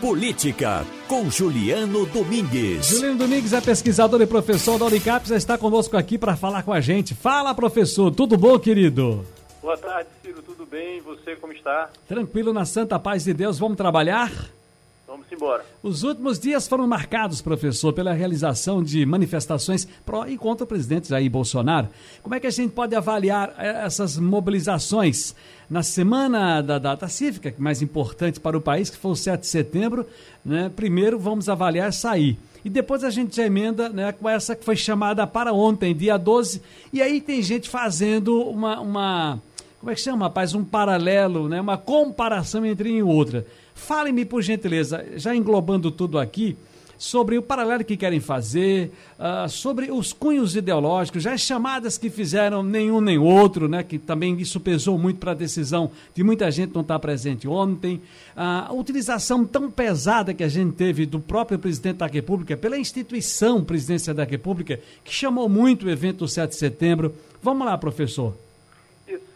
Política, com Juliano Domingues. Juliano Domingues é pesquisador e professor da Unicap, já está conosco aqui para falar com a gente. Fala, professor, tudo bom, querido? Boa tarde, Ciro, tudo bem? Você como está? Tranquilo, na santa paz de Deus, vamos trabalhar? Vamos embora. Os últimos dias foram marcados, professor, pela realização de manifestações pró e contra o presidente Jair Bolsonaro. Como é que a gente pode avaliar eh, essas mobilizações na semana da data cívica, que é mais importante para o país, que foi o 7 de setembro? Né? Primeiro vamos avaliar sair. E depois a gente já emenda né, com essa que foi chamada para ontem, dia 12. E aí tem gente fazendo uma, uma como é que chama, rapaz? Um paralelo, né? uma comparação entre uma e outra. Fale-me, por gentileza, já englobando tudo aqui, sobre o paralelo que querem fazer, uh, sobre os cunhos ideológicos, já as chamadas que fizeram nenhum nem outro, né, que também isso pesou muito para a decisão de muita gente não estar presente ontem, uh, a utilização tão pesada que a gente teve do próprio presidente da República, pela instituição Presidência da República, que chamou muito o evento do 7 de setembro. Vamos lá, professor.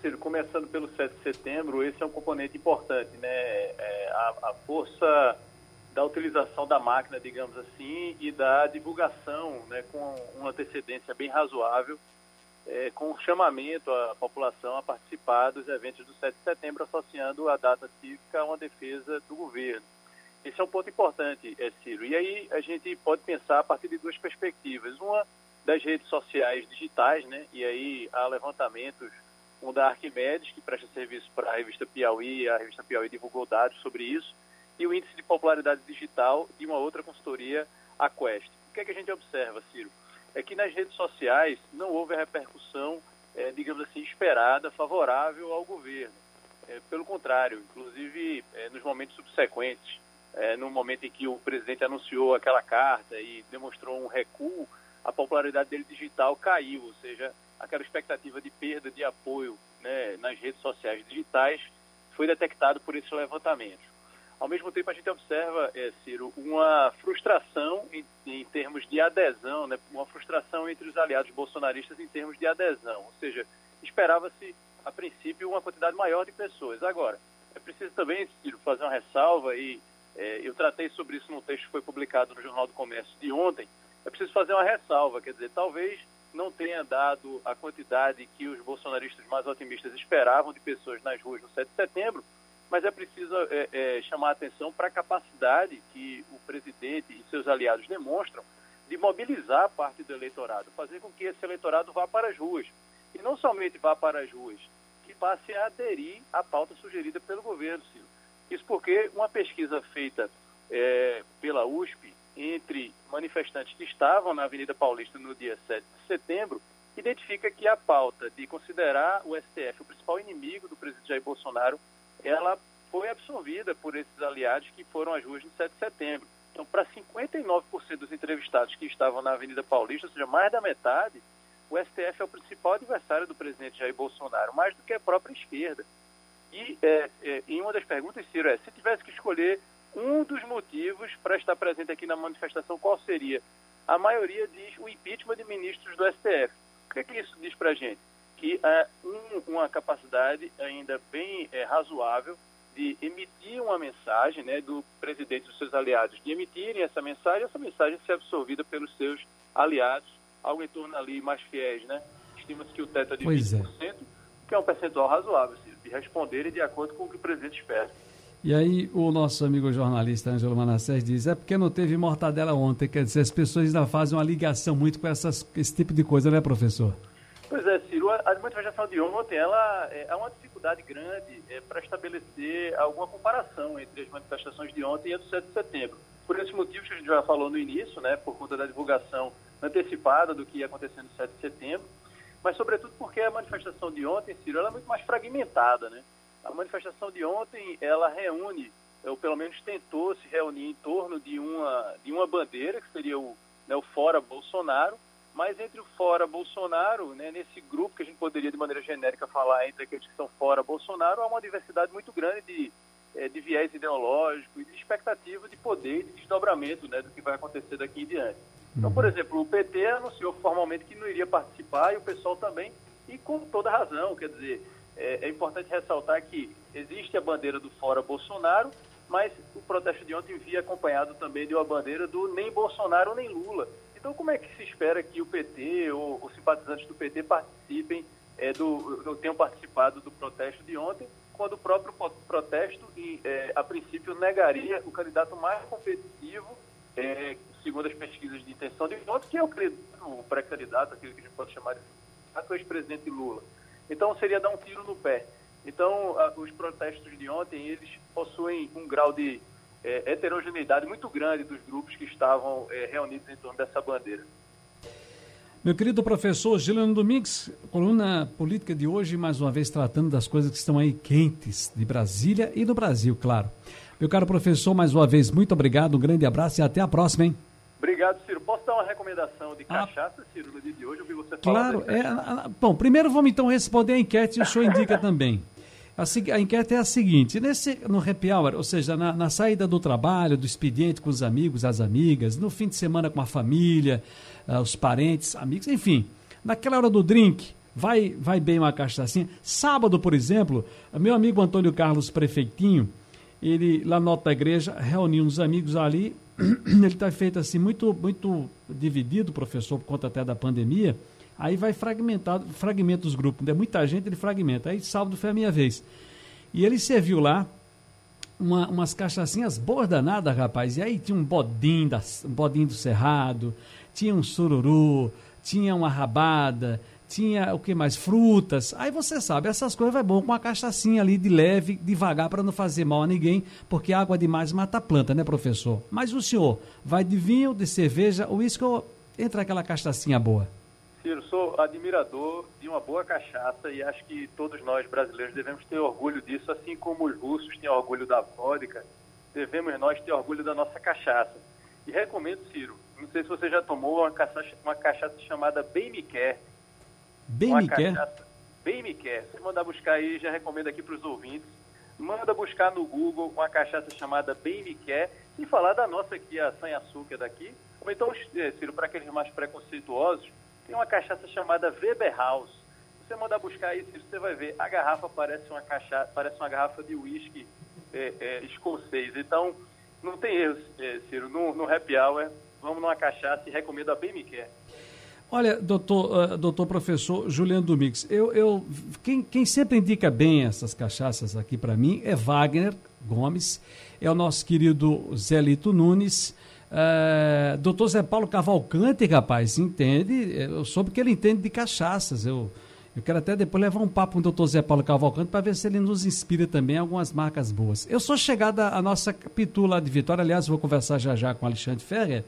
Ciro, começando pelo 7 de setembro, esse é um componente importante, né? É, a, a, força da utilização da máquina, digamos assim, e da divulgação, né, com uma antecedência bem razoável, é, com chamamento à população a participar dos eventos do 7 de setembro, associando a data cívica a uma defesa do governo. Esse é um ponto importante, é, Ciro. E aí a gente pode pensar a partir de duas perspectivas. Uma das redes sociais digitais, né? E aí há levantamentos um da Arquimedes, que presta serviço para a revista Piauí, a revista Piauí divulgou dados sobre isso, e o índice de popularidade digital de uma outra consultoria, a Quest. O que é que a gente observa, Ciro? É que nas redes sociais não houve a repercussão, é, digamos assim, esperada, favorável ao governo. É, pelo contrário, inclusive é, nos momentos subsequentes, no momento em que o presidente anunciou aquela carta e demonstrou um recuo, a popularidade dele digital caiu, ou seja, aquela expectativa de perda de apoio né, nas redes sociais digitais foi detectado por esse levantamento. Ao mesmo tempo, a gente observa, é, Ciro, uma frustração em, em, termos de adesão, né, uma frustração entre os aliados bolsonaristas em termos de adesão. Ou seja, esperava-se, a princípio, uma quantidade maior de pessoas. Agora, é preciso também, Ciro, fazer uma ressalva, e é, eu tratei sobre isso no texto que foi publicado no Jornal do Comércio de ontem. É preciso fazer uma ressalva, quer dizer, talvez não tenha dado a quantidade que os bolsonaristas mais otimistas esperavam de pessoas nas ruas no 7 de setembro, mas é preciso é, é, chamar atenção para a capacidade que o presidente e seus aliados demonstram de mobilizar parte do eleitorado, fazer com que esse eleitorado vá para as ruas. E não somente vá para as ruas, que passe a aderir à pauta sugerida pelo governo, Ciro. Isso porque uma pesquisa feita é, pela USP manifestantes que estavam na Avenida Paulista no dia 7 de setembro, identifica que a pauta de considerar o STF o principal inimigo do presidente Jair Bolsonaro, ela foi absorvida por esses aliados que foram às ruas no 7 de setembro. Então, para 59% dos entrevistados que estavam na Avenida Paulista, ou seja, mais da metade, o STF é o principal adversário do presidente Jair Bolsonaro, mais do que a própria esquerda. E é, é, em uma das perguntas, Ciro, é, se tivesse que escolher um dos motivos para estar presente aqui na manifestação, qual seria? A maioria diz o impeachment de ministros do STF. O que, é que isso diz para a gente? Que é um, uma capacidade ainda bem é, razoável de emitir uma mensagem né, do presidente e dos seus aliados, de emitirem essa mensagem, essa mensagem ser absorvida pelos seus aliados, algo em torno ali mais fiéis, né? Estima-se que o teto é de pois 20%, é. que é um percentual razoável, de responderem de acordo com o que o presidente espera. E aí o nosso amigo jornalista Ângelo Manassés diz, é porque não teve mortadela ontem, quer dizer, as pessoas ainda fazem uma ligação muito com essas, esse tipo de coisa, né, professor? Pois é, Ciro, a manifestação de ontem, ela é, é uma dificuldade grande é, para estabelecer alguma comparação entre as manifestações de ontem e a do 7 de setembro. Por esses motivos que a gente já falou no início, né, por conta da divulgação antecipada do que ia acontecer no 7 de setembro, mas sobretudo porque a manifestação de ontem, Ciro, ela é muito mais fragmentada, né? A manifestação de ontem, ela reúne, ou pelo menos tentou se reunir em torno de uma, de uma bandeira, que seria o, né, o Fora Bolsonaro, mas entre o Fora Bolsonaro, né, nesse grupo que a gente poderia de maneira genérica falar entre aqueles que são fora Bolsonaro, há uma diversidade muito grande de, é, de viés ideológico e de expectativa de poder e de desdobramento né, do que vai acontecer daqui em diante. Então, por uhum. exemplo, o PT anunciou formalmente que não iria participar e o pessoal também, e com toda razão, quer dizer, é, é importante ressaltar que existe a bandeira do Fora Bolsonaro mas o protesto de ontem via acompanhado também de uma bandeira do nem Bolsonaro nem Lula. Então, como é que se espera que o PT ou os simpatizantes do PT participem, é, do, tenham participado do protesto de ontem, quando o próprio protesto, é, a princípio, negaria o candidato mais competitivo, é, segundo as pesquisas de intenção de voto, que é o, o pré-candidato, aquele que a gente pode chamar de ex-presidente Lula. Então, seria dar um tiro no pé. Então, a, os protestos de ontem, eles possuem um grau de é, heterogeneidade muito grande dos grupos que estavam é, reunidos em torno dessa bandeira. Meu querido professor Gilano Domingues, coluna política de hoje, mais uma vez tratando das coisas que estão aí quentes de Brasília e do Brasil, claro. Meu caro professor, mais uma vez, muito obrigado, um grande abraço e até a próxima, hein? Obrigado, Ciro. Posso dar uma recomendação de ah. cachaça, Ciro, no dia de hoje? Eu vi você Claro. É, bom, primeiro vamos então responder a enquete e o senhor indica também. A, a, enquete é a seguinte: nesse, no happy hour, ou seja, na, na, saída do trabalho, do expediente com os amigos, as amigas, no fim de semana com a família, uh, os parentes, amigos, enfim, naquela hora do drink, vai, vai bem uma cachaçinha. Sábado, por exemplo, meu amigo Antônio Carlos Prefeitinho, ele lá na da igreja reuniu uns amigos ali. ele está feito assim, muito, muito dividido, professor, por conta até da pandemia. Aí vai fragmentado, fragmenta os grupos. É muita gente, ele fragmenta. Aí sábado foi a minha vez. E ele serviu lá uma, umas cachaçinhas boas danadas, rapaz. E aí tinha um bodinho, da, um do Cerrado, tinha um sururu, tinha uma rabada, tinha o que mais? Frutas. Aí você sabe, essas coisas vai bom com uma cachaçinha ali de leve, devagar, para não fazer mal a ninguém, porque água demais mata a planta, né, professor? Mas o senhor vai de vinho, de cerveja, uísque, entra aquela cachaçinha boa. Ciro, sou admirador de uma boa cachaça e acho que todos nós brasileiros devemos ter orgulho disso, assim como os russos têm orgulho da vodka, devemos nós ter orgulho da nossa cachaça. E recomendo, Ciro, não sei se você já tomou uma cachaça, uma cachaça chamada Bem Me Quer. Bem Me Quer? Bem Me Quer. Se mandar buscar aí, já recomendo aqui para os ouvintes. Manda buscar no Google uma cachaça chamada Bem Me Quer e falar da nossa aqui, a Sem Açúcar daqui. Ou então, eh, Ciro, para aqueles mais preconceituosos, tem uma cachaça chamada Weber House. Você mandar buscar isso, você vai ver. A garrafa parece uma cachaça, parece uma garrafa de uísque é, é, escocês. Então, não tem erro, é, Ciro. No, no happy hour, vamos numa cachaça e recomendo a bem me quer. Olha, doutor, uh, doutor professor Juliano Domingues, eu, eu, quem, quem sempre indica bem essas cachaças aqui para mim é Wagner Gomes, é o nosso querido Zelito Nunes, é, doutor Zé Paulo Cavalcante, rapaz, entende? Eu soube que ele entende de cachaças. Eu, eu quero até depois levar um papo com o doutor Zé Paulo Cavalcante para ver se ele nos inspira também algumas marcas boas. Eu sou chegada à nossa capitula de Vitória, aliás, vou conversar já já com Alexandre Ferrer,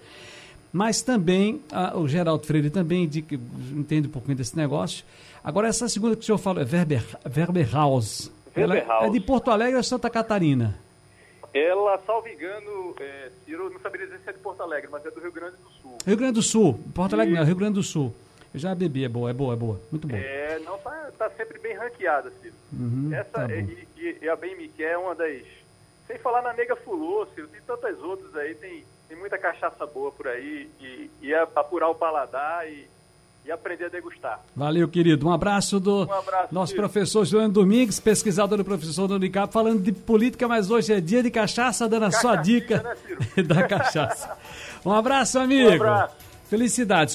mas também a, o Geraldo Freire também indica, entende um pouquinho desse negócio. Agora, essa segunda que o senhor falou é Verber, Verber House. Verber House. É de Porto Alegre ou Santa Catarina? Ela, salvo engano, é, Ciro, não saberia dizer se é de Porto Alegre, mas é do Rio Grande do Sul. Rio Grande do Sul. Porto Alegre e... não, Rio Grande do Sul. Eu já bebi, é boa, é boa, é boa. Muito boa. É, não, tá, tá sempre bem ranqueada, Ciro. Uhum, Essa, tá é, e, e, a Bem Me Quer é uma das... Sem falar na Nega Fulô, Ciro, tem tantas outras aí, tem, tem muita cachaça boa por aí, e, e é apurar o paladar e e aprender a degustar. Valeu, querido. Um abraço do um abraço, nosso filho. professor João Domingues, pesquisador do professor do Unicap, falando de política, mas hoje é dia de cachaça, dando a sua dica né, da cachaça. Um abraço, amigo. Um abraço. Felicidades.